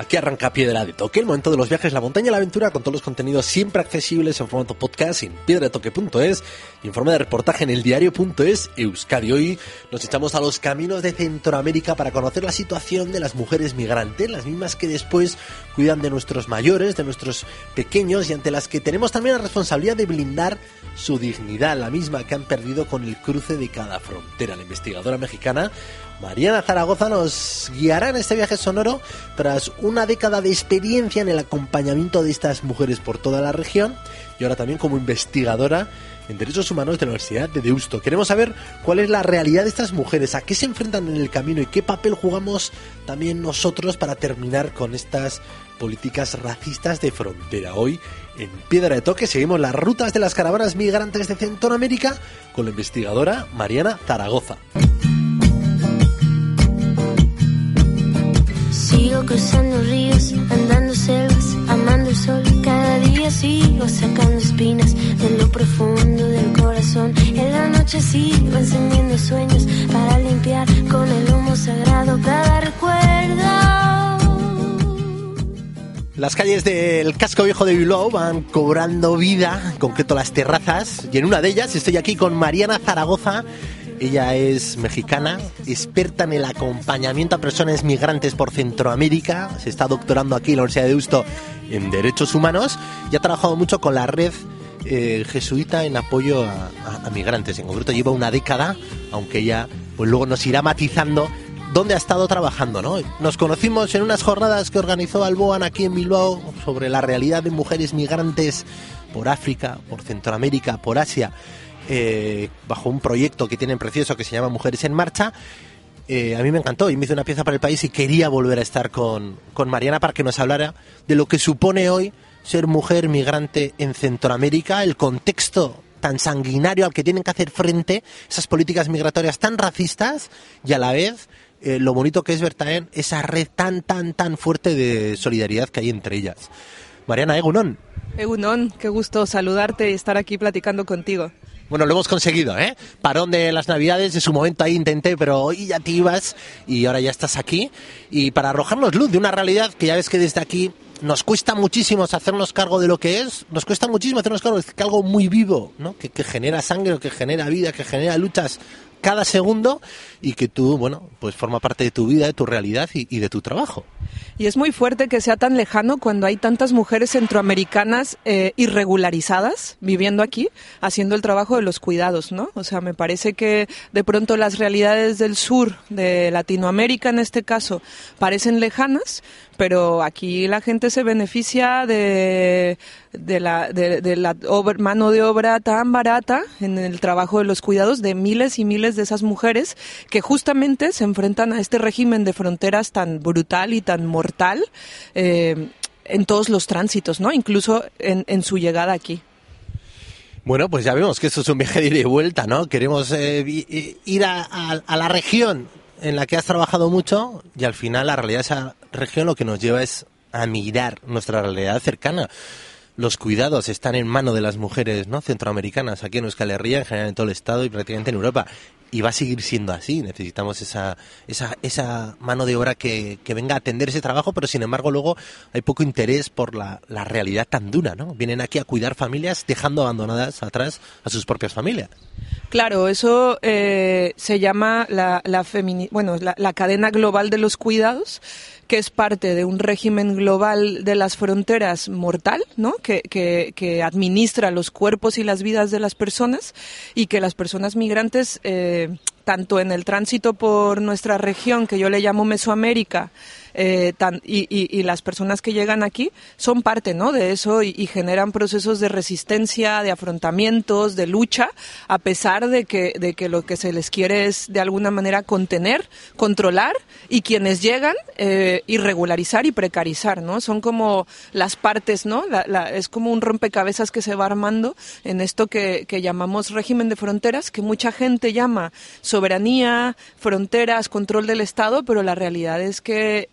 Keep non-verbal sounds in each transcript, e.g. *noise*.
Aquí arranca Piedra de Toque, el momento de los viajes, la montaña y la aventura, con todos los contenidos siempre accesibles en formato podcast en piedradetoque.es y en forma de reportaje en eldiario.es Euskadi. Hoy nos echamos a los caminos de Centroamérica para conocer la situación de las mujeres migrantes, las mismas que después cuidan de nuestros mayores, de nuestros pequeños y ante las que tenemos también la responsabilidad de blindar su dignidad, la misma que han perdido con el cruce de cada frontera. La investigadora mexicana Mariana Zaragoza nos guiará en este viaje sonoro tras una década de experiencia en el acompañamiento de estas mujeres por toda la región y ahora también como investigadora en Derechos Humanos de la Universidad de Deusto. Queremos saber cuál es la realidad de estas mujeres, a qué se enfrentan en el camino y qué papel jugamos también nosotros para terminar con estas políticas racistas de frontera. Hoy, en Piedra de Toque, seguimos las rutas de las caravanas migrantes de Centroamérica con la investigadora Mariana Zaragoza. Cruzando ríos, andando selvas, amando el sol. Cada día sigo sacando espinas de lo profundo del corazón. En la noche sigo encendiendo sueños para limpiar con el humo sagrado cada recuerdo. Las calles del casco viejo de Bilbao van cobrando vida, en concreto las terrazas, y en una de ellas estoy aquí con Mariana Zaragoza. Ella es mexicana, experta en el acompañamiento a personas migrantes por Centroamérica, se está doctorando aquí en la Universidad de Deusto en Derechos Humanos y ha trabajado mucho con la red eh, jesuita en apoyo a, migrantes. En concreto lleva una década, aunque ella pues luego nos irá matizando dónde ha estado trabajando, ¿no? Nos conocimos en unas jornadas que organizó Alboan aquí en Bilbao sobre la realidad de mujeres migrantes por África, por Centroamérica, por Asia, eh, bajo un proyecto que tienen precioso que se llama Mujeres en Marcha. Eh, a mí me encantó y me hizo una pieza para el país y quería volver a estar con, con Mariana para que nos hablara de lo que supone hoy ser mujer migrante en Centroamérica, el contexto tan sanguinario al que tienen que hacer frente esas políticas migratorias tan racistas y a la vez eh, lo bonito que es ver también esa red tan, tan, tan fuerte de solidaridad que hay entre ellas. Mariana Egunon. Egunon, qué gusto saludarte y estar aquí platicando contigo. Bueno, lo hemos conseguido, ¿eh? Parón de las Navidades, en su momento ahí intenté, pero hoy ya te ibas y ahora ya estás aquí. Y para arrojarnos luz de una realidad que ya ves que desde aquí nos cuesta muchísimo hacernos cargo de lo que es, nos cuesta muchísimo hacernos cargo de que algo muy vivo, ¿no? Que, que genera sangre, que genera vida, que genera luchas cada segundo y que tú, bueno, pues forma parte de tu vida, de tu realidad y, de tu trabajo. Y es muy fuerte que sea tan lejano cuando hay tantas mujeres centroamericanas eh, irregularizadas viviendo aquí, haciendo el trabajo de los cuidados, ¿no? O sea, me parece que de pronto las realidades del sur, de Latinoamérica en este caso, parecen lejanas, pero aquí la gente se beneficia de, de la, de, de la mano de obra tan barata en el trabajo de los cuidados de miles y miles de esas mujeres que justamente se enfrentan a este régimen de fronteras tan brutal y tan mortal eh, en todos los tránsitos, ¿no? Incluso en, en su llegada aquí. Bueno, pues ya vemos que esto es un viaje de ida y vuelta, ¿no? Queremos eh, ir a, a- a la región en la que has trabajado mucho y al final la realidad de esa región lo que nos lleva es a mirar nuestra realidad cercana. Los cuidados están en mano de las mujeres no centroamericanas, aquí en Euskal Herria, en general en todo el Estado y prácticamente en Europa. Y va a seguir siendo así. Necesitamos esa, esa, esa mano de obra que, que venga a atender ese trabajo, pero sin embargo luego hay poco interés por la, la realidad tan dura, ¿no? Vienen aquí a cuidar familias dejando abandonadas atrás a sus propias familias. Claro, eso eh, se llama la, la, bueno, la, la cadena global de los cuidados, que es parte de un régimen global de las fronteras mortal, ¿no? Que, que, administra los cuerpos y las vidas de las personas y que las personas migrantes eh, tanto en el tránsito por nuestra región, que yo le llamo Mesoamérica, eh, tan, y, y, y, las personas que llegan aquí son parte ¿no? de eso y, y, generan procesos de resistencia, de afrontamientos, de lucha, a pesar de que, de que lo que se les quiere es de alguna manera contener, controlar y quienes llegan eh, irregularizar y precarizar, ¿no? Son como las partes, ¿no? La, la, es como un rompecabezas que se va armando en esto que, que llamamos régimen de fronteras, que mucha gente llama soberanía, fronteras, control del Estado, pero la realidad es que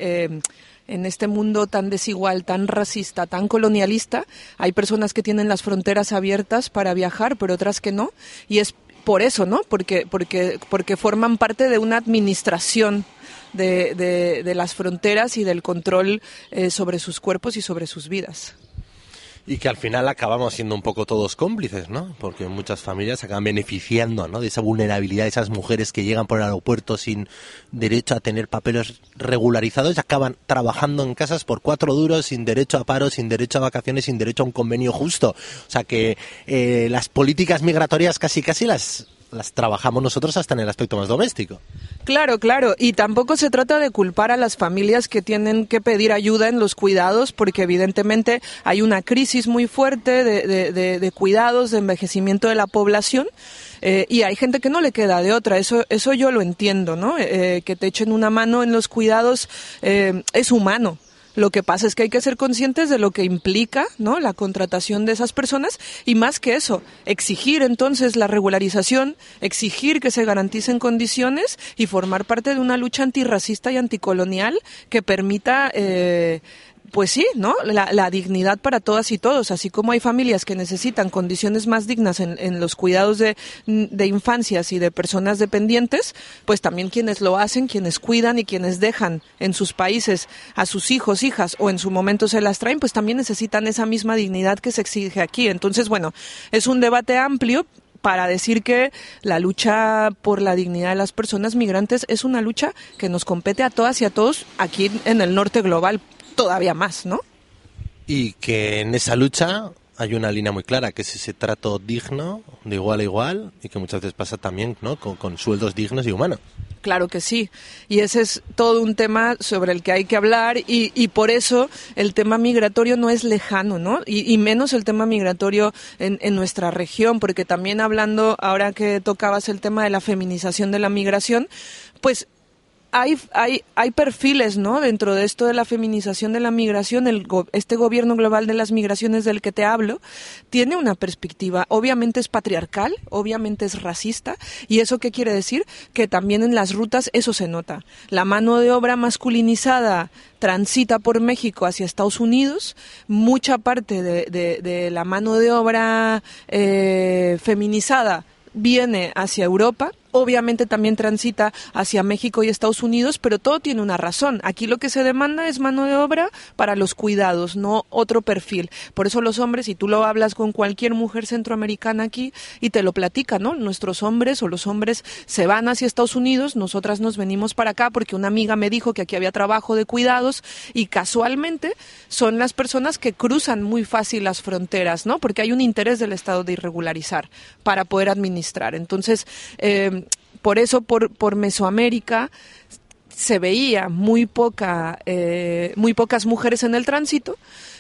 en este mundo tan desigual, tan racista, tan colonialista, hay personas que tienen las fronteras abiertas para viajar, pero otras que no, y es por eso, ¿no? Porque, porque, porque forman parte de una administración de, de, de las fronteras y del control eh, sobre sus cuerpos y sobre sus vidas y que al final acabamos siendo un poco todos cómplices, ¿no? Porque muchas familias acaban beneficiando, ¿no? De esa vulnerabilidad de esas mujeres que llegan por el aeropuerto sin derecho a tener papeles regularizados y acaban trabajando en casas por cuatro duros, sin derecho a paro, sin derecho a vacaciones, sin derecho a un convenio justo. O sea que eh, las políticas migratorias casi casi las las trabajamos nosotros hasta en el aspecto más doméstico. Claro, claro, y tampoco se trata de culpar a las familias que tienen que pedir ayuda en los cuidados, porque evidentemente hay una crisis muy fuerte de, de, de, de cuidados, de envejecimiento de la población. Eh, y hay gente que no le queda de otra, eso, eso yo lo entiendo, ¿no? Eh, que te echen una mano en los cuidados eh, es humano, lo que pasa es que hay que ser conscientes de lo que implica, ¿no? La contratación de esas personas y más que eso, exigir entonces la regularización, exigir que se garanticen condiciones y formar parte de una lucha antirracista y anticolonial que permita eh, pues sí, ¿no? La, dignidad para todas y todos, así como hay familias que necesitan condiciones más dignas en, en los cuidados de, de, infancias y de personas dependientes, pues también quienes lo hacen, quienes cuidan y quienes dejan en sus países a sus hijos, hijas o en su momento se las traen, pues también necesitan esa misma dignidad que se exige aquí. Entonces, bueno, es un debate amplio, para decir que la lucha por la dignidad de las personas migrantes es una lucha que nos compete a todas y a todos aquí en el norte global todavía más, ¿no? Y que en esa lucha hay una línea muy clara, que es ese trato digno, de igual a igual, y que muchas veces pasa también ¿no? con, con sueldos dignos y humanos. Claro que sí. Y ese es todo un tema sobre el que hay que hablar y, y por eso el tema migratorio no es lejano, ¿no? Y, y menos el tema migratorio en, en, nuestra región, porque también hablando, ahora que tocabas el tema de la feminización de la migración, pues hay, hay, hay perfiles, ¿no? Dentro de esto de la feminización de la migración, el, este gobierno global de las migraciones del que te hablo, tiene una perspectiva, obviamente es patriarcal, obviamente es racista, y eso qué quiere decir? Que también en las rutas eso se nota. La mano de obra masculinizada transita por México hacia Estados Unidos, mucha parte de, la mano de obra eh, feminizada viene hacia Europa, obviamente también transita hacia México y Estados Unidos, pero todo tiene una razón. Aquí lo que se demanda es mano de obra para los cuidados, no otro perfil. Por eso los hombres, y tú lo hablas con cualquier mujer centroamericana aquí y te lo platica, ¿no? Nuestros hombres o los hombres se van hacia Estados Unidos, nosotras nos venimos para acá porque una amiga me dijo que aquí había trabajo de cuidados y casualmente son las personas que cruzan muy fácil las fronteras, ¿no? Porque hay un interés del Estado de irregularizar para poder administrar. Entonces, eh, por eso por, por Mesoamérica se veía muy poca eh, muy pocas mujeres en el tránsito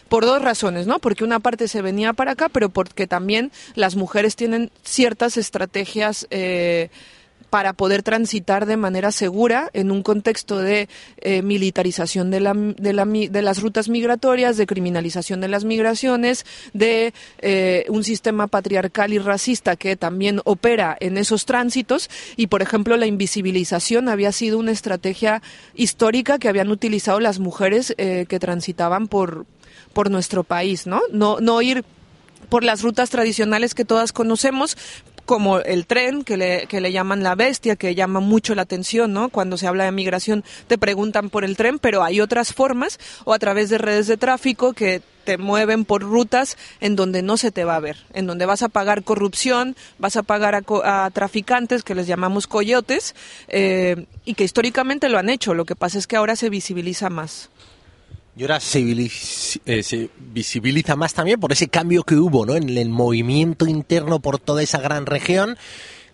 por dos razones, ¿no? Porque una parte se venía para acá, pero porque también las mujeres tienen ciertas estrategias eh, para poder transitar de manera segura en un contexto de eh, militarización de, la, de, la, de, las rutas migratorias, de criminalización de las migraciones, de eh, un sistema patriarcal y racista que también opera en esos tránsitos y, por ejemplo, la invisibilización había sido una estrategia histórica que habían utilizado las mujeres eh, que transitaban por, por nuestro país, ¿no? No, no ir por las rutas tradicionales que todas conocemos, como el tren, que le, que le llaman la bestia, que llama mucho la atención, ¿no? Cuando se habla de migración te preguntan por el tren, pero hay otras formas, o a través de redes de tráfico que te mueven por rutas en donde no se te va a ver, en donde vas a pagar corrupción, vas a pagar a, a traficantes que les llamamos coyotes, eh, y que históricamente lo han hecho, lo que pasa es que ahora se visibiliza más. Y ahora se, eh, se, visibiliza más también por ese cambio que hubo ¿no? en el movimiento interno por toda esa gran región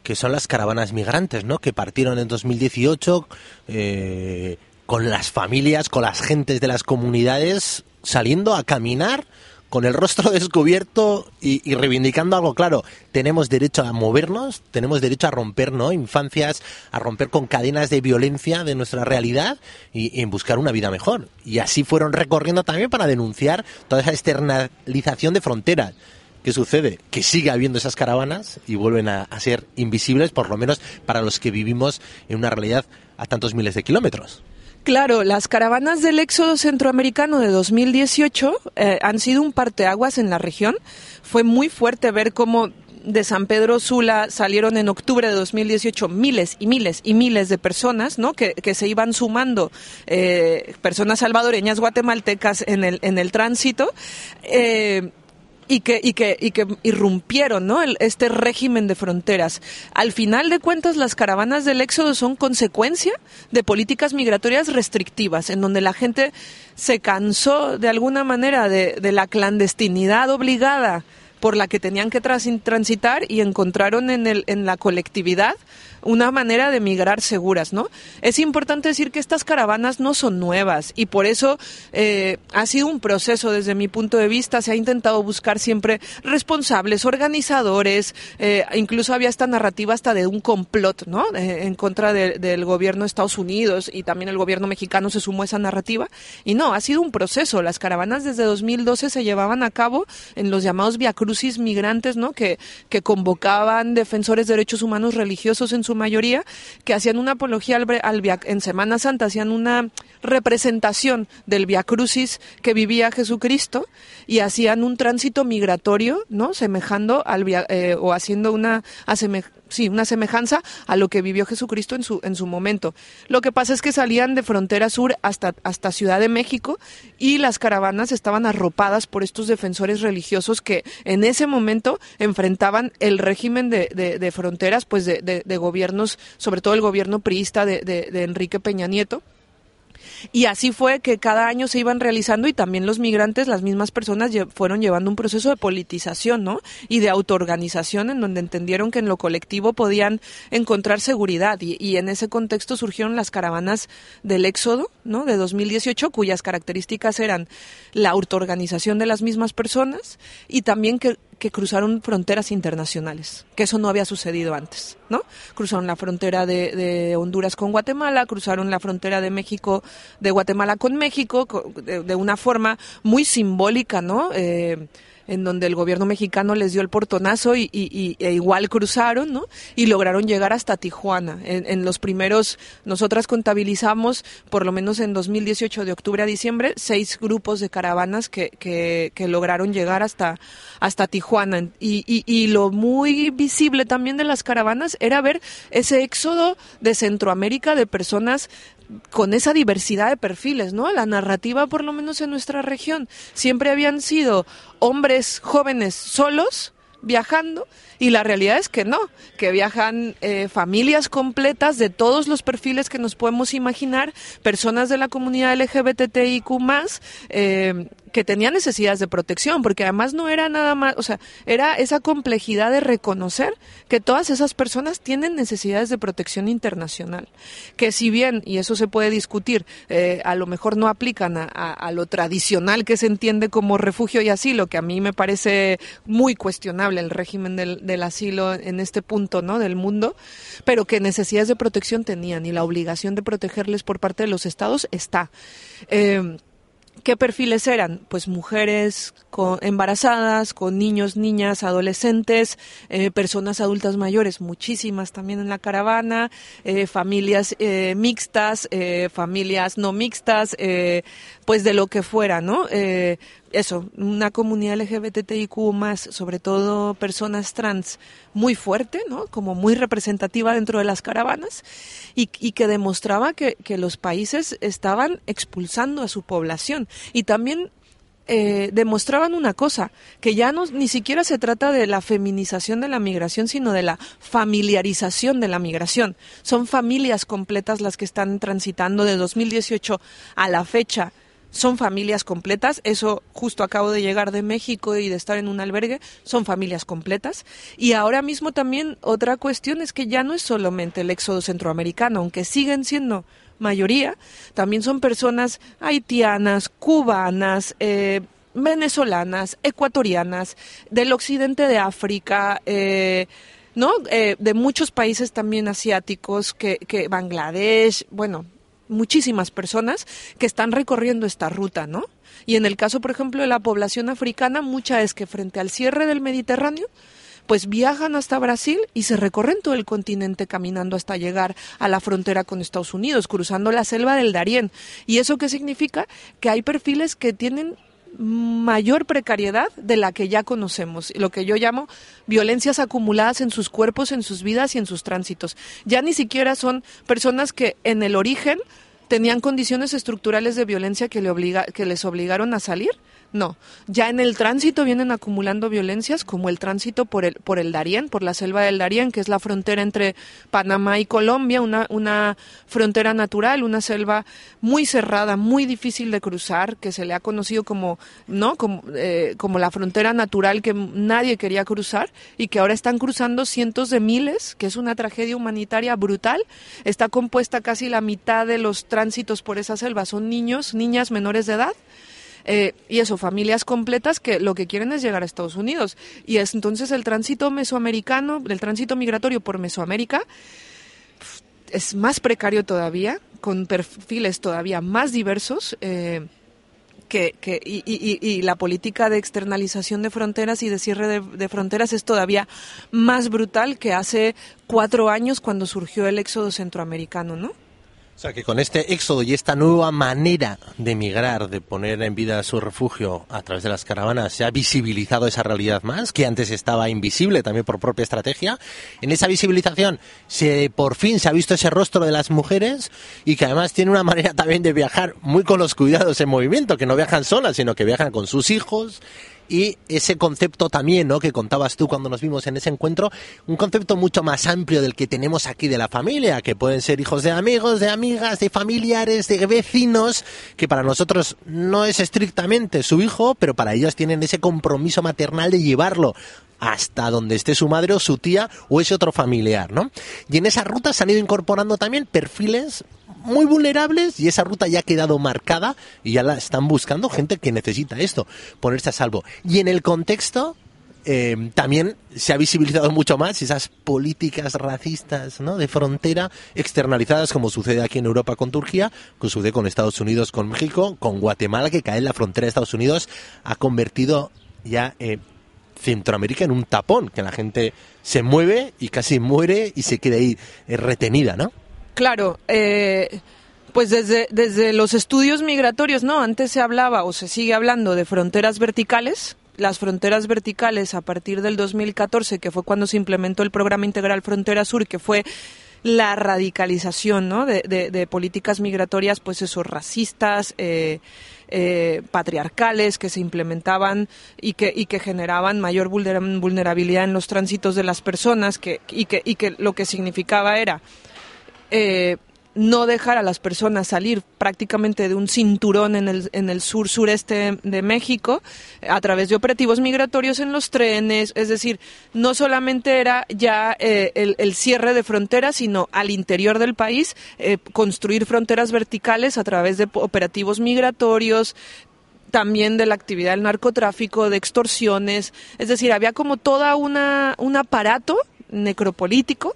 que son las caravanas migrantes, ¿no? Que partieron en 2018 eh, con las familias, con las gentes de las comunidades saliendo a caminar con el rostro *laughs* descubierto y, reivindicando algo claro. Tenemos derecho a movernos, tenemos derecho a romper ¿no? infancias, a romper con cadenas de violencia de nuestra realidad y, en buscar una vida mejor. Y así fueron recorriendo también para denunciar toda esa externalización de fronteras. ¿Qué sucede? Que sigue habiendo esas caravanas y vuelven a, a ser invisibles, por lo menos para los que vivimos en una realidad a tantos miles de kilómetros. Claro, las caravanas del éxodo centroamericano de 2018 eh, han sido un parteaguas en la región. Fue muy fuerte ver cómo de San Pedro Sula salieron en octubre de 2018 miles y miles y miles de personas, ¿no? Que, se iban sumando, eh, personas salvadoreñas, guatemaltecas en el, en el tránsito. Eh, y que, y que, y que irrumpieron ¿no? este régimen de fronteras. Al final de cuentas, las caravanas del éxodo son consecuencia de políticas migratorias restrictivas, en donde la gente se cansó de alguna manera de, de la clandestinidad obligada por la que tenían que transitar y encontraron en, el, en la colectividad una manera de migrar seguras, ¿no? Es importante decir que estas caravanas no son nuevas y por eso eh, ha sido un proceso desde mi punto de vista. Se ha intentado buscar siempre responsables, organizadores, eh, incluso había esta narrativa hasta de un complot, ¿no? Eh, en contra del gobierno de Estados Unidos y también el gobierno mexicano se sumó a esa narrativa. Y no, ha sido un proceso. Las caravanas desde 2012 se llevaban a cabo en los llamados viacrucis migrantes, ¿no? Que, que convocaban defensores de derechos humanos religiosos en su mayoría, que hacían una apología en Semana Santa, hacían una representación del Via Crucis que vivía Jesucristo y hacían un tránsito migratorio, ¿no? Semejando al eh, o haciendo una sí, una semejanza a lo que vivió Jesucristo en su en su momento. Lo que pasa es que salían de frontera sur hasta hasta Ciudad de México y las caravanas estaban arropadas por estos defensores religiosos que en ese momento enfrentaban el régimen de, fronteras, pues de, de, sobre todo el gobierno priista de Enrique Peña Nieto y así fue que cada año se iban realizando y también los migrantes, las mismas personas fueron llevando un proceso de politización, ¿no? Y de autoorganización en donde entendieron que en lo colectivo podían encontrar seguridad y, y en ese contexto surgieron las caravanas del Éxodo, ¿no? De 2018 cuyas características eran la autoorganización de las mismas personas y también que que cruzaron fronteras internacionales, que eso no había sucedido antes, ¿no? Cruzaron la frontera de, Honduras con Guatemala, cruzaron la frontera de México, de Guatemala con México, de, una forma muy simbólica, ¿no? Eh, en donde el gobierno mexicano les dio el portonazo y, e igual cruzaron, ¿no? Y lograron llegar hasta Tijuana. En, los primeros, nosotras contabilizamos, por lo menos en 2018, de octubre a diciembre, seis grupos de caravanas que, que, que lograron llegar hasta, hasta Tijuana. Y, y lo muy visible también de las caravanas era ver ese éxodo de Centroamérica de personas con esa diversidad de perfiles, ¿no? La narrativa, por lo menos en nuestra región, siempre habían sido hombres jóvenes solos viajando y la realidad es que no, que viajan eh, familias completas de todos los perfiles que nos podemos imaginar, personas de la comunidad LGBTIQ más, eh, que tenían necesidades de protección, porque además no era nada más, o sea, era esa complejidad de reconocer que todas esas personas tienen necesidades de protección internacional, que si bien, y eso se puede discutir, eh, a lo mejor no aplican a, lo tradicional que se entiende como refugio y asilo, que a mí me parece muy cuestionable el régimen del, del asilo en este punto, ¿no? Del mundo, pero que necesidades de protección tenían y la obligación de protegerles por parte de los estados está. Eh, ¿Qué perfiles eran? Pues mujeres embarazadas, con niños, niñas, adolescentes, eh, personas adultas mayores, muchísimas también en la caravana, eh, familias eh, mixtas, familias no mixtas, pues de lo que fuera, ¿no? Eso, una comunidad LGBTIQ más, sobre todo personas trans, muy fuerte, ¿no? Como muy representativa dentro de las caravanas y, que demostraba que, los países estaban expulsando a su población y también eh, demostraban una cosa, que ya no ni siquiera se trata de la feminización de la migración, sino de la familiarización de la migración. Son familias completas las que están transitando de 2018 a la fecha son familias completas, eso justo acabo de llegar de México y de estar en un albergue, son familias completas. Y ahora mismo también otra cuestión es que ya no es solamente el éxodo centroamericano, aunque siguen siendo mayoría, también son personas haitianas, cubanas, eh, venezolanas, ecuatorianas, del occidente de África, eh, ¿no? Eh, de muchos países también asiáticos, que, que Bangladesh, bueno, muchísimas personas que están recorriendo esta ruta, ¿no? Y en el caso, por ejemplo, de la población africana, mucha es que frente al cierre del Mediterráneo, pues viajan hasta Brasil y se recorren todo el continente caminando hasta llegar a la frontera con Estados Unidos, cruzando la selva del Darién. ¿Y eso qué significa? Que hay perfiles que tienen mayor precariedad de la que ya conocemos, lo que yo llamo violencias acumuladas en sus cuerpos, en sus vidas y en sus tránsitos. Ya ni siquiera son personas que en el origen tenían condiciones estructurales de violencia que, le obliga, que les obligaron a salir, no, ya en el tránsito vienen acumulando violencias como el tránsito por el, por el Darién, por la selva del Darién, que es la frontera entre Panamá y Colombia, una, una frontera natural, una selva muy cerrada, muy difícil de cruzar, que se le ha conocido como, ¿no? como, eh, como la frontera natural que nadie quería cruzar y que ahora están cruzando cientos de miles, que es una tragedia humanitaria brutal. Está compuesta casi la mitad de los tránsitos por esa selva, son niños, niñas menores de edad eh, y eso, familias completas que lo que quieren es llegar a Estados Unidos. Y es entonces el tránsito mesoamericano, el tránsito migratorio por Mesoamérica, es más precario todavía, con perfiles todavía más diversos. Eh, que, que y, y, la política de externalización de fronteras y de cierre de, de, fronteras es todavía más brutal que hace cuatro años cuando surgió el éxodo centroamericano, ¿no? O sea que con este éxodo y esta nueva manera de migrar, de poner en vida su refugio a través de las caravanas, se ha visibilizado esa realidad más, que antes estaba invisible también por propia estrategia. En esa visibilización se por fin se ha visto ese rostro de las mujeres y que además tiene una manera también de viajar muy con los cuidados en movimiento, que no viajan solas, sino que viajan con sus hijos, y ese concepto también, ¿no? Que contabas tú cuando nos vimos en ese encuentro, un concepto mucho más amplio del que tenemos aquí de la familia, que pueden ser hijos de amigos, de amigas, de familiares, de vecinos, que para nosotros no es estrictamente su hijo, pero para ellos tienen ese compromiso maternal de llevarlo hasta donde esté su madre o su tía o ese otro familiar, ¿no? Y en esa ruta se han ido incorporando también perfiles muy vulnerables y esa ruta ya ha quedado marcada y ya la están buscando gente que necesita esto, ponerse a salvo. Y en el contexto eh, también se ha visibilizado mucho más esas políticas racistas ¿no? de frontera externalizadas como sucede aquí en Europa con Turquía, como sucede con Estados Unidos, con México, con Guatemala que cae en la frontera de Estados Unidos, ha convertido ya eh, Centroamérica en un tapón, que la gente se mueve y casi muere y se queda ahí eh, retenida, ¿no? Claro, eh, pues desde, desde los estudios migratorios, ¿no? Antes se hablaba o se sigue hablando de fronteras verticales. Las fronteras verticales a partir del 2014, que fue cuando se implementó el programa integral Frontera Sur, que fue la radicalización ¿no? de, de, de políticas migratorias, pues esos racistas, eh, eh, patriarcales que se implementaban y que, y que generaban mayor vulnerabilidad en los tránsitos de las personas que, y, que, y que lo que significaba era eh, no dejar a las personas salir prácticamente de un cinturón en el, en el sur sureste de México a través de operativos migratorios en los trenes, es decir, no solamente era ya eh, el, cierre de fronteras, sino al interior del país eh, construir fronteras verticales a través de operativos migratorios, también de la actividad del narcotráfico, de extorsiones, es decir, había como toda una un aparato necropolítico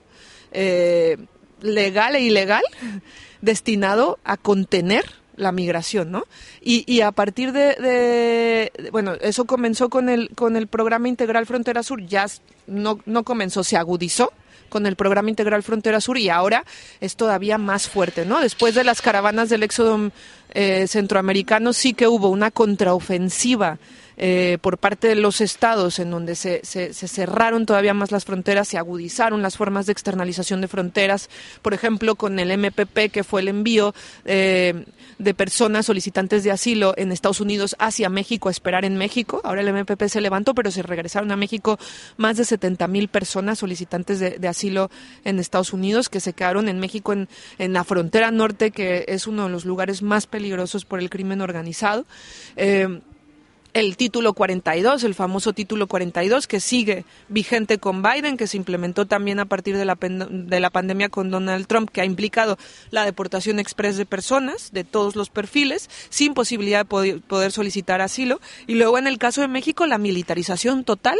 legal e ilegal destinado a contener la migración, ¿no? Y, y a partir de, de, bueno, eso comenzó con el con el programa integral Frontera Sur, ya no, no comenzó, se agudizó con el programa integral Frontera Sur y ahora es todavía más fuerte, ¿no? Después de las caravanas del éxodo eh, centroamericano sí que hubo una contraofensiva eh, por parte de los estados en donde se, se, cerraron todavía más las fronteras, se agudizaron las formas de externalización de fronteras, por ejemplo, con el MPP, que fue el envío eh, de personas solicitantes de asilo en Estados Unidos hacia México a esperar en México. Ahora el MPP se levantó, pero se regresaron a México más de 70 mil personas solicitantes de, asilo en Estados Unidos que se quedaron en México en, en, la frontera norte, que es uno de los lugares más peligrosos por el crimen organizado. Eh, el título 42, el famoso título 42, que sigue vigente con Biden, que se implementó también a partir de la, de la pandemia con Donald Trump, que ha implicado la deportación express de personas de todos los perfiles, sin posibilidad de poder, poder solicitar asilo. Y luego, en el caso de México, la militarización total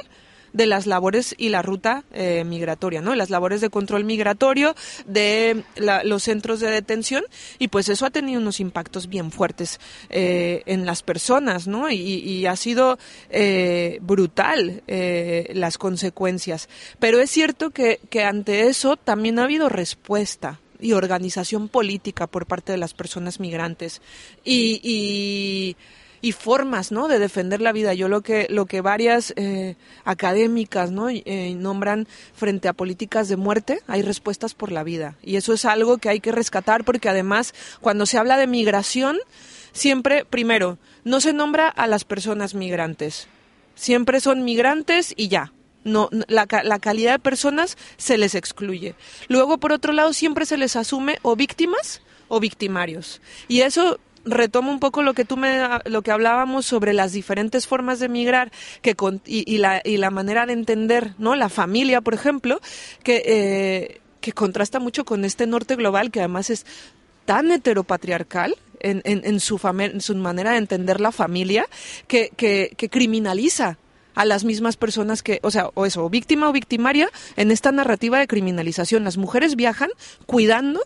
de las labores y la ruta eh, migratoria, ¿no? Las labores de control migratorio, de la, los centros de detención, y pues eso ha tenido unos impactos bien fuertes eh, en las personas, ¿no? Y, ha sido eh, brutal eh, las consecuencias. Pero es cierto que, que ante eso también ha habido respuesta y organización política por parte de las personas migrantes. y y formas no de defender la vida. Yo lo que lo que varias eh, académicas no eh, nombran frente a políticas de muerte hay respuestas por la vida. Y eso es algo que hay que rescatar porque además cuando se habla de migración siempre primero no se nombra a las personas migrantes. Siempre son migrantes y ya. No, la, la, calidad de personas se les excluye. Luego, por otro lado, siempre se les asume o víctimas o victimarios. Y eso retomo un poco lo que tú me lo que hablábamos sobre las diferentes formas de migrar que con, y, la, y la manera de entender no la familia por ejemplo que eh, que contrasta mucho con este norte global que además es tan heteropatriarcal en, en, su, en su manera de entender la familia que, que, que criminaliza a las mismas personas que, o sea, o eso, víctima o victimaria en esta narrativa de criminalización. Las mujeres viajan cuidando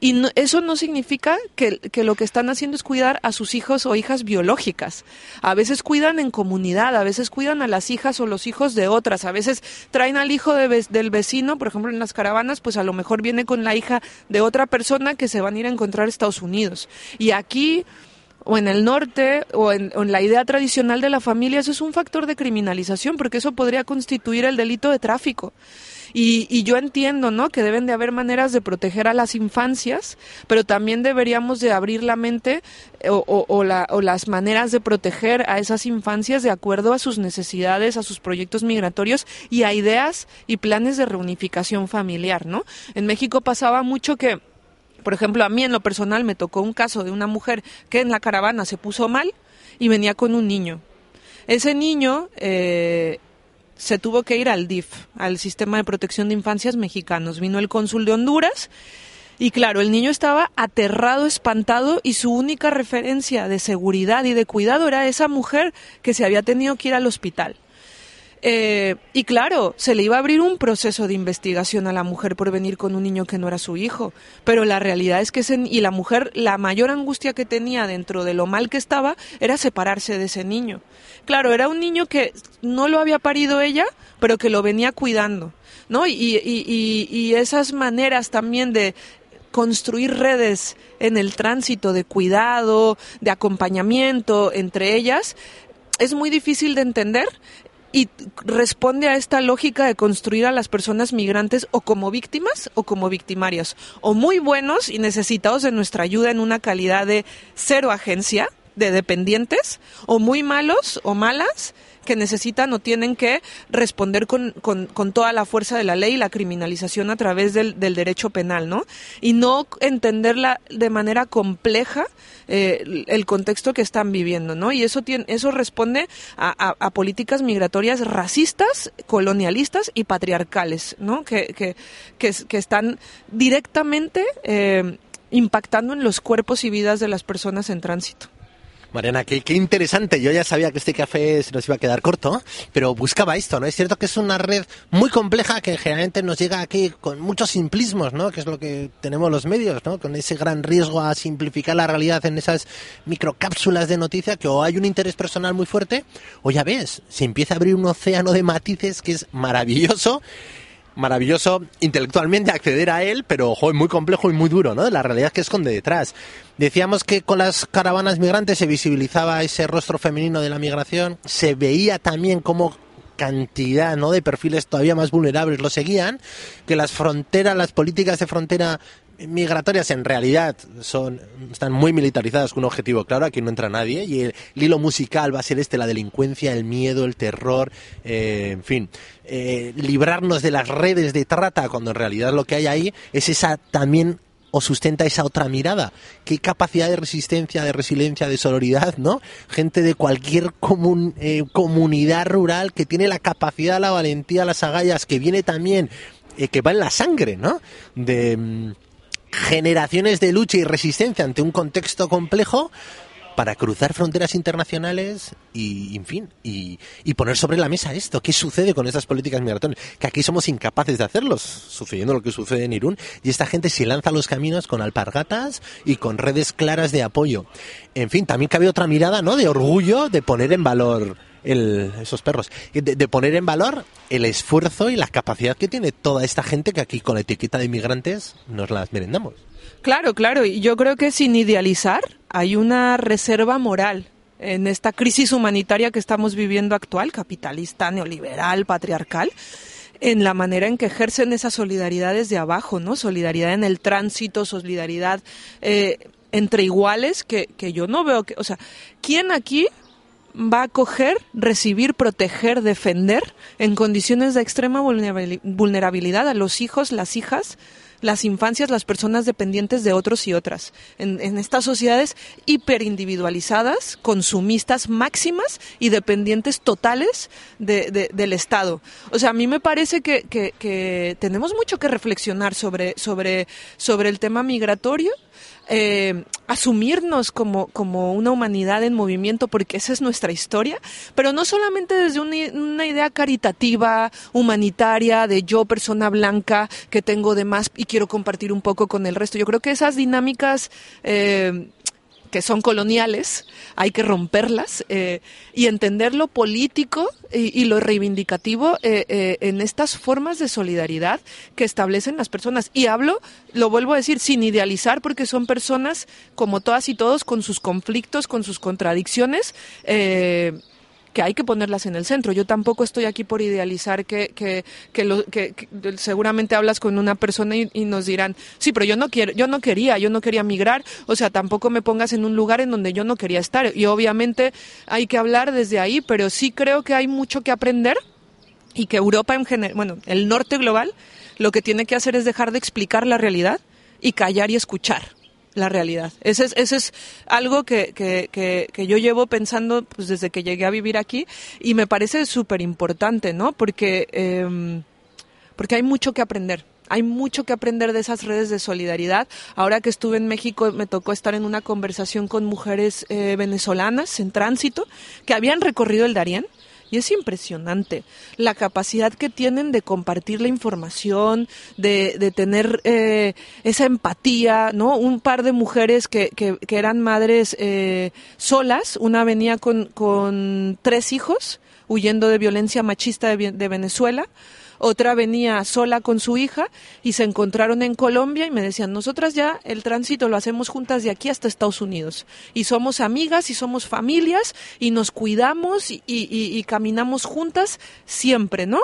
y no, eso no significa que, lo que están haciendo es cuidar a sus hijos o hijas biológicas. A veces cuidan en comunidad, a veces cuidan a las hijas o los hijos de otras, a veces traen al hijo de, del vecino, por ejemplo en las caravanas, pues a lo mejor viene con la hija de otra persona que se van a ir a encontrar a Estados Unidos. Y aquí o en el norte o en, la idea tradicional de la familia, eso es un factor de criminalización porque eso podría constituir el delito de tráfico. Y, y, yo entiendo, ¿no? Que deben de haber maneras de proteger a las infancias, pero también deberíamos de abrir la mente o, o, o, la, o las maneras de proteger a esas infancias de acuerdo a sus necesidades, a sus proyectos migratorios y a ideas y planes de reunificación familiar, ¿no? En México pasaba mucho que por ejemplo, a mí en lo personal me tocó un caso de una mujer que en la caravana se puso mal y venía con un niño. Ese niño eh, se tuvo que ir al DIF, al Sistema de Protección de Infancias Mexicanos. Vino el cónsul de Honduras y claro, el niño estaba aterrado, espantado y su única referencia de seguridad y de cuidado era esa mujer que se había tenido que ir al hospital. Eh, y claro, se le iba a abrir un proceso de investigación a la mujer por venir con un niño que no era su hijo. Pero la realidad es que ese, y la mujer, la mayor angustia que tenía dentro de lo mal que estaba era separarse de ese niño. Claro, era un niño que no lo había parido ella, pero que lo venía cuidando. ¿No? Y, y, y, y esas maneras también de construir redes en el tránsito de cuidado, de acompañamiento entre ellas, es muy difícil de entender y responde a esta lógica de construir a las personas migrantes o como víctimas o como victimarias, o muy buenos y necesitados de nuestra ayuda en una calidad de cero agencia, de dependientes, o muy malos o malas que necesitan o tienen que responder con, con, toda la fuerza de la ley y la criminalización a través del, del derecho penal, ¿no? Y no entenderla de manera compleja eh, el contexto que están viviendo, ¿no? Y eso tiene, eso responde a, políticas migratorias racistas, colonialistas y patriarcales, ¿no? Que, que, que, que están directamente eh, impactando en los cuerpos y vidas de las personas en tránsito. Mariana, qué, qué, interesante. Yo ya sabía que este café se nos iba a quedar corto, pero buscaba esto, ¿no? Es cierto que es una red muy compleja que generalmente nos llega aquí con muchos simplismos, ¿no? Que es lo que tenemos los medios, ¿no? Con ese gran riesgo a simplificar la realidad en esas microcápsulas de noticia que o hay un interés personal muy fuerte o ya ves, se empieza a abrir un océano de matices que es maravilloso maravilloso intelectualmente acceder a él, pero muy complejo y muy duro, ¿no? La realidad que esconde detrás. Decíamos que con las caravanas migrantes se visibilizaba ese rostro femenino de la migración, se veía también como cantidad ¿no? de perfiles todavía más vulnerables lo seguían, que las fronteras, las políticas de frontera migratorias en realidad son están muy militarizadas con un objetivo claro, aquí no entra nadie y el, hilo musical va a ser este, la delincuencia, el miedo, el terror, eh, en fin, eh, librarnos de las redes de trata cuando en realidad lo que hay ahí es esa también o sustenta esa otra mirada. Qué capacidad de resistencia, de resiliencia, de sororidad, ¿no? Gente de cualquier comun, eh, comunidad rural que tiene la capacidad, la valentía, las agallas, que viene también, eh, que va en la sangre, ¿no? De mm, generaciones de lucha y resistencia ante un contexto complejo para cruzar fronteras internacionales y, en fin, y, poner sobre la mesa esto. ¿Qué sucede con estas políticas migratorias? Que aquí somos incapaces de hacerlos, sucediendo lo que sucede en Irún, y esta gente se lanza a los caminos con alpargatas y con redes claras de apoyo. En fin, también cabe otra mirada, ¿no? De orgullo de poner en valor esos perros, de, poner en valor el esfuerzo y la capacidad que tiene toda esta gente que aquí con la etiqueta de inmigrantes nos las merendamos. Claro, claro, y yo creo que sin idealizar hay una reserva moral en esta crisis humanitaria que estamos viviendo actual, capitalista, neoliberal, patriarcal, en la manera en que ejercen esas solidaridades de abajo, ¿no? Solidaridad en el tránsito, solidaridad eh, entre iguales, que, que yo no veo que, o sea, ¿quién aquí va a acoger, recibir, proteger, defender en condiciones de extrema vulnerabilidad a los hijos, las hijas, las infancias, las personas dependientes de otros y otras. En, estas sociedades hiperindividualizadas, consumistas máximas y dependientes totales del Estado. O sea, a mí me parece que, que tenemos mucho que reflexionar sobre, sobre, sobre el tema migratorio eh, asumirnos como, como una humanidad en movimiento, porque esa es nuestra historia, pero no solamente desde una, idea caritativa, humanitaria, de yo, persona blanca, que tengo de más y quiero compartir un poco con el resto. Yo creo que esas dinámicas eh, que son coloniales, hay que romperlas eh, y entender lo político y, lo reivindicativo eh, eh, en estas formas de solidaridad que establecen las personas. Y hablo, lo vuelvo a decir, sin idealizar, porque son personas como todas y todos, con sus conflictos, con sus contradicciones que hay que ponerlas en el centro. Yo tampoco estoy aquí por idealizar que, que, que, lo, que, seguramente hablas con una persona y, nos dirán, sí, pero yo no quiero, yo no quería, yo no quería migrar, o sea, tampoco me pongas en un lugar en donde yo no quería estar. Y obviamente hay que hablar desde ahí, pero sí creo que hay mucho que aprender y que Europa en general, bueno, el norte global, lo que tiene que hacer es dejar de explicar la realidad y callar y escuchar la realidad. Ese es, ese es algo que, que, que, yo llevo pensando pues, desde que llegué a vivir aquí y me parece súper importante, ¿no? Porque, eh, porque hay mucho que aprender. Hay mucho que aprender de esas redes de solidaridad. Ahora que estuve en México me tocó estar en una conversación con mujeres eh, venezolanas en tránsito que habían recorrido el Darién y es impresionante la capacidad que tienen de compartir la información, de, de tener eh, esa empatía, ¿no? Un par de mujeres que, que, eran madres eh, solas, una venía con, con tres hijos huyendo de violencia machista de Venezuela, otra venía sola con su hija y se encontraron en Colombia y me decían, nosotras ya el tránsito lo hacemos juntas de aquí hasta Estados Unidos y somos amigas y somos familias y nos cuidamos y, caminamos juntas siempre, ¿no?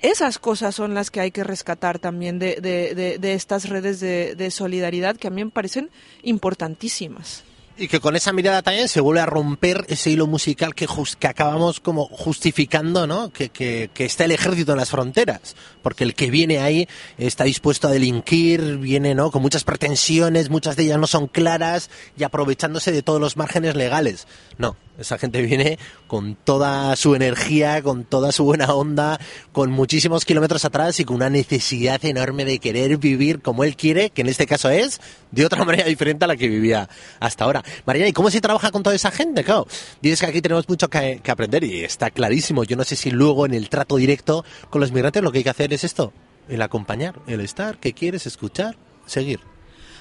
Esas cosas son las que hay que rescatar también de, de estas redes de, solidaridad que a mí me parecen importantísimas. Y que con esa mirada también se vuelve a romper ese hilo musical que, que acabamos como justificando, ¿no? Que, que, que, está el ejército en las fronteras. Porque el que viene ahí está dispuesto a delinquir, viene, ¿no? Con muchas pretensiones, muchas de ellas no son claras y aprovechándose de todos los márgenes legales. No, esa gente viene con toda su energía, con toda su buena onda, con muchísimos kilómetros atrás y con una necesidad enorme de querer vivir como él quiere, que en este caso es de otra *laughs* manera diferente a la que vivía hasta ahora. Mariana, ¿y cómo se trabaja con toda esa gente? Claro, dices que aquí tenemos mucho que, que aprender y está clarísimo. Yo no sé si luego en el trato directo con los migrantes lo que hay que hacer es esto, el acompañar, el estar, que quieres escuchar, seguir.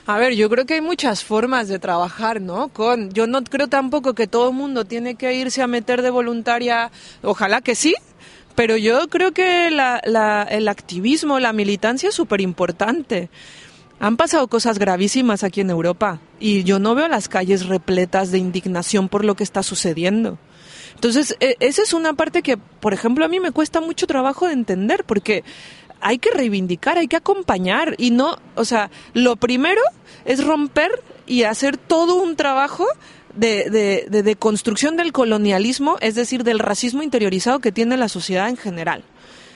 A ver, yo creo que hay muchas formas de trabajar, ¿no? Con, yo no creo tampoco que todo mundo tiene que irse a meter de voluntaria, ojalá que sí, Pero yo creo que el activismo, la militancia es súper importante. Han pasado cosas gravísimas aquí en Europa y yo no veo las calles repletas de indignación por lo que está sucediendo. Entonces, e- esa es una parte que, por ejemplo, a mí me cuesta mucho trabajo de entender porque hay que reivindicar, hay que acompañar y no, o sea, lo primero es romper y hacer todo un trabajo de, de, de, de construcción del colonialismo, es decir, del racismo interiorizado que tiene la sociedad en general.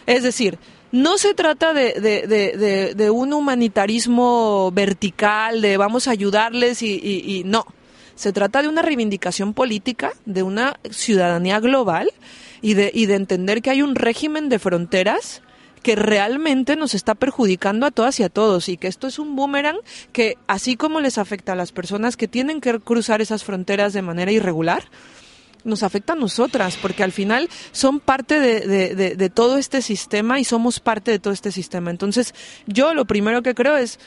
Es decir, no se trata de, de, de, de- un humanitarismo vertical, de vamos a ayudarles y, y- y no. Se trata de una reivindicación política, de una ciudadanía global y de, y de entender que hay un régimen de fronteras que realmente nos está perjudicando a todas y a todos y que esto es un boomerang que así como les afecta a las personas que tienen que cruzar esas fronteras de manera irregular, nos afecta a nosotras, porque al final son parte de, todo este sistema y somos parte de todo este sistema. Entonces, yo lo primero que creo es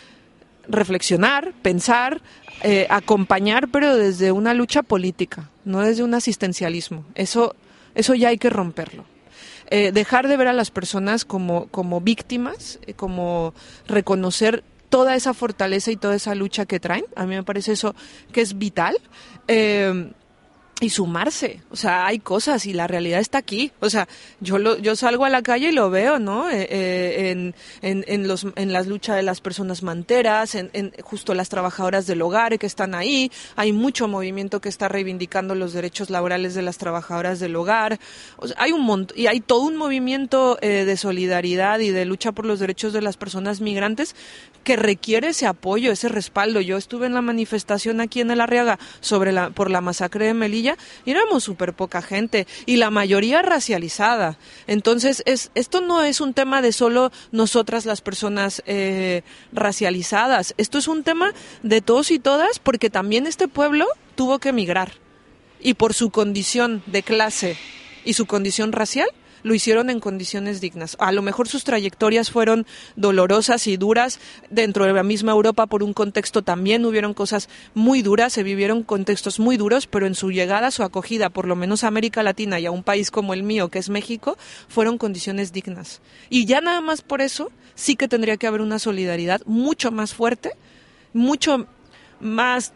reflexionar, pensar, eh, acompañar, pero desde una lucha política, no desde un asistencialismo. Eso, eso ya hay que romperlo. Eh, dejar de ver a las personas como, como víctimas, eh, como reconocer toda esa fortaleza y toda esa lucha que traen. A mí me parece eso que es vital. Eh, y sumarse. O sea, hay cosas y la realidad está aquí. O sea, yo lo, yo salgo a la calle y lo veo, ¿no? Eh, eh, en, en, en los, en las luchas de las personas manteras, en, en justo las trabajadoras del hogar que están ahí. Hay mucho movimiento que está reivindicando los derechos laborales de las trabajadoras del hogar. O sea, hay un mont y hay todo un movimiento eh, de solidaridad y de lucha por los derechos de las personas migrantes que requiere ese apoyo, ese respaldo. Yo estuve en la manifestación aquí en el Arriaga sobre la, por la masacre de Melilla y éramos súper poca gente y la mayoría racializada. Entonces, es, esto no es un tema de solo nosotras las personas eh, racializadas. Esto es un tema de todos y todas porque también este pueblo tuvo que emigrar y por su condición de clase y su condición racial lo hicieron en condiciones dignas. A lo mejor sus trayectorias fueron dolorosas y duras dentro de la misma Europa por un contexto también hubieron cosas muy duras, se vivieron contextos muy duros, pero en su llegada, su acogida, por lo menos a América Latina y a un país como el mío, que es México, fueron condiciones dignas. Y ya nada más por eso sí que tendría que haber una solidaridad mucho más fuerte, mucho más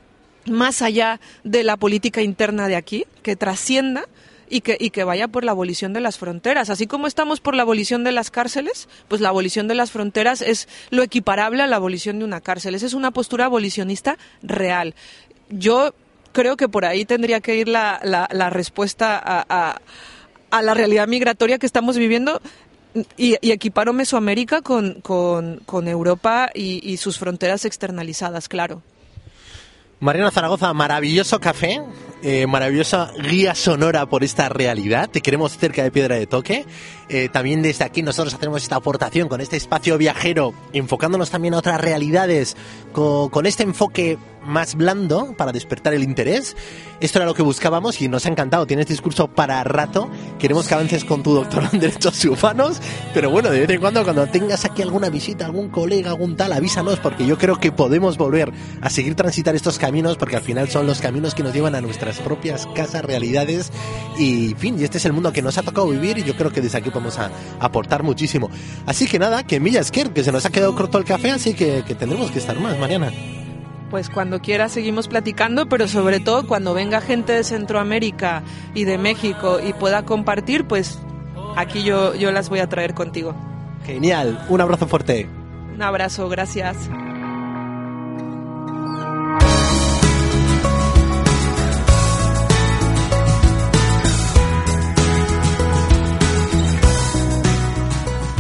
más allá de la política interna de aquí, que trascienda y que, y que vaya por la abolición de las fronteras. Así como estamos por la abolición de las cárceles, pues la abolición de las fronteras es lo equiparable a la abolición de una cárcel. Esa es una postura abolicionista real. Yo creo que por ahí tendría que ir la, la, respuesta a, a, a la realidad migratoria que estamos viviendo y, y equiparo Mesoamérica con, con, con Europa y, y sus fronteras externalizadas, claro. Mariana Zaragoza, maravilloso café, eh, maravillosa guía sonora por esta realidad. Te queremos cerca de Piedra de Toque. Eh, también desde aquí nosotros hacemos esta aportación con este espacio viajero, enfocándonos también a otras realidades, con, con este enfoque más blando para despertar el interés. Esto era lo que buscábamos y nos ha encantado. Tienes discurso para rato. Queremos que avances con tu doctorado en Derechos Humanos. Pero bueno, de vez en cuando, cuando tengas aquí alguna visita, algún colega, algún tal, avísanos porque yo creo que podemos volver a seguir transitar estos caminos porque al final son los caminos que nos llevan a nuestras propias casas, realidades y, fin, y este es el mundo que nos ha tocado vivir y yo creo que desde aquí podemos a- aportar muchísimo. Así que nada, que millas que que se nos ha quedado corto el café, así que, que tendremos que estar más, Mariana. Pues cuando quiera seguimos platicando, pero sobre todo cuando venga gente de Centroamérica y de México y pueda compartir, pues aquí yo, yo las voy a traer contigo. Genial, un abrazo fuerte. Un abrazo, gracias.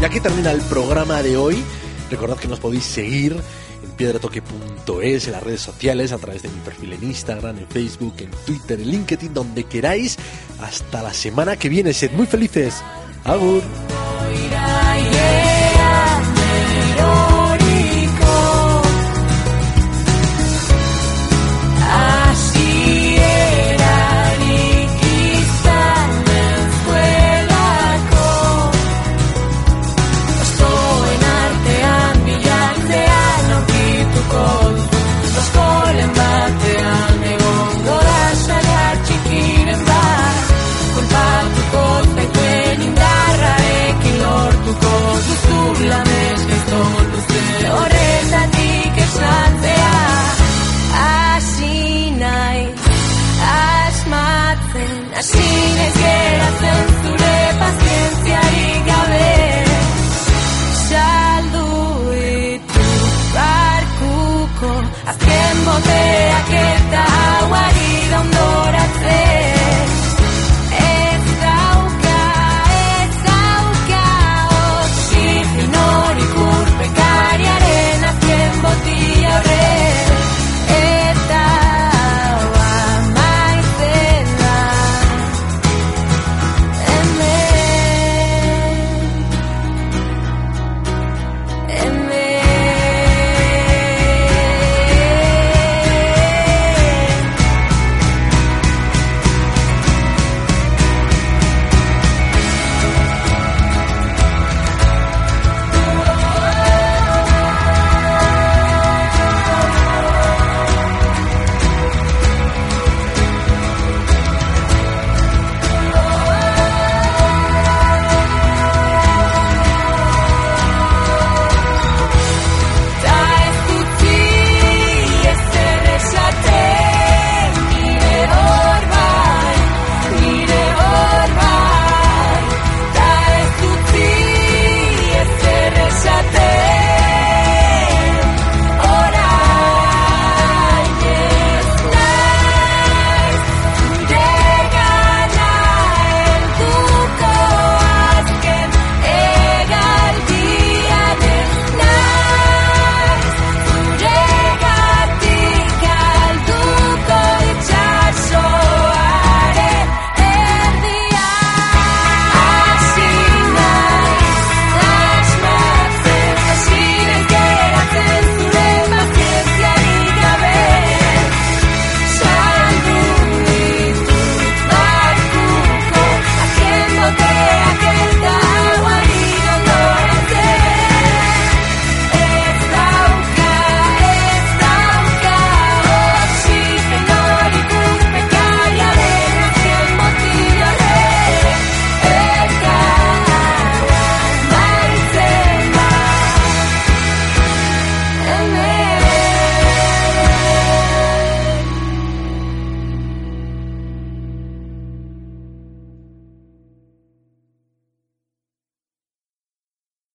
Y aquí termina el programa de hoy. Recordad que nos podéis seguir en piedratoque.es, en las redes sociales, a través de mi perfil en Instagram, en Facebook, en Twitter, en LinkedIn, donde queráis. Hasta la semana que viene. Sed muy felices. Agur.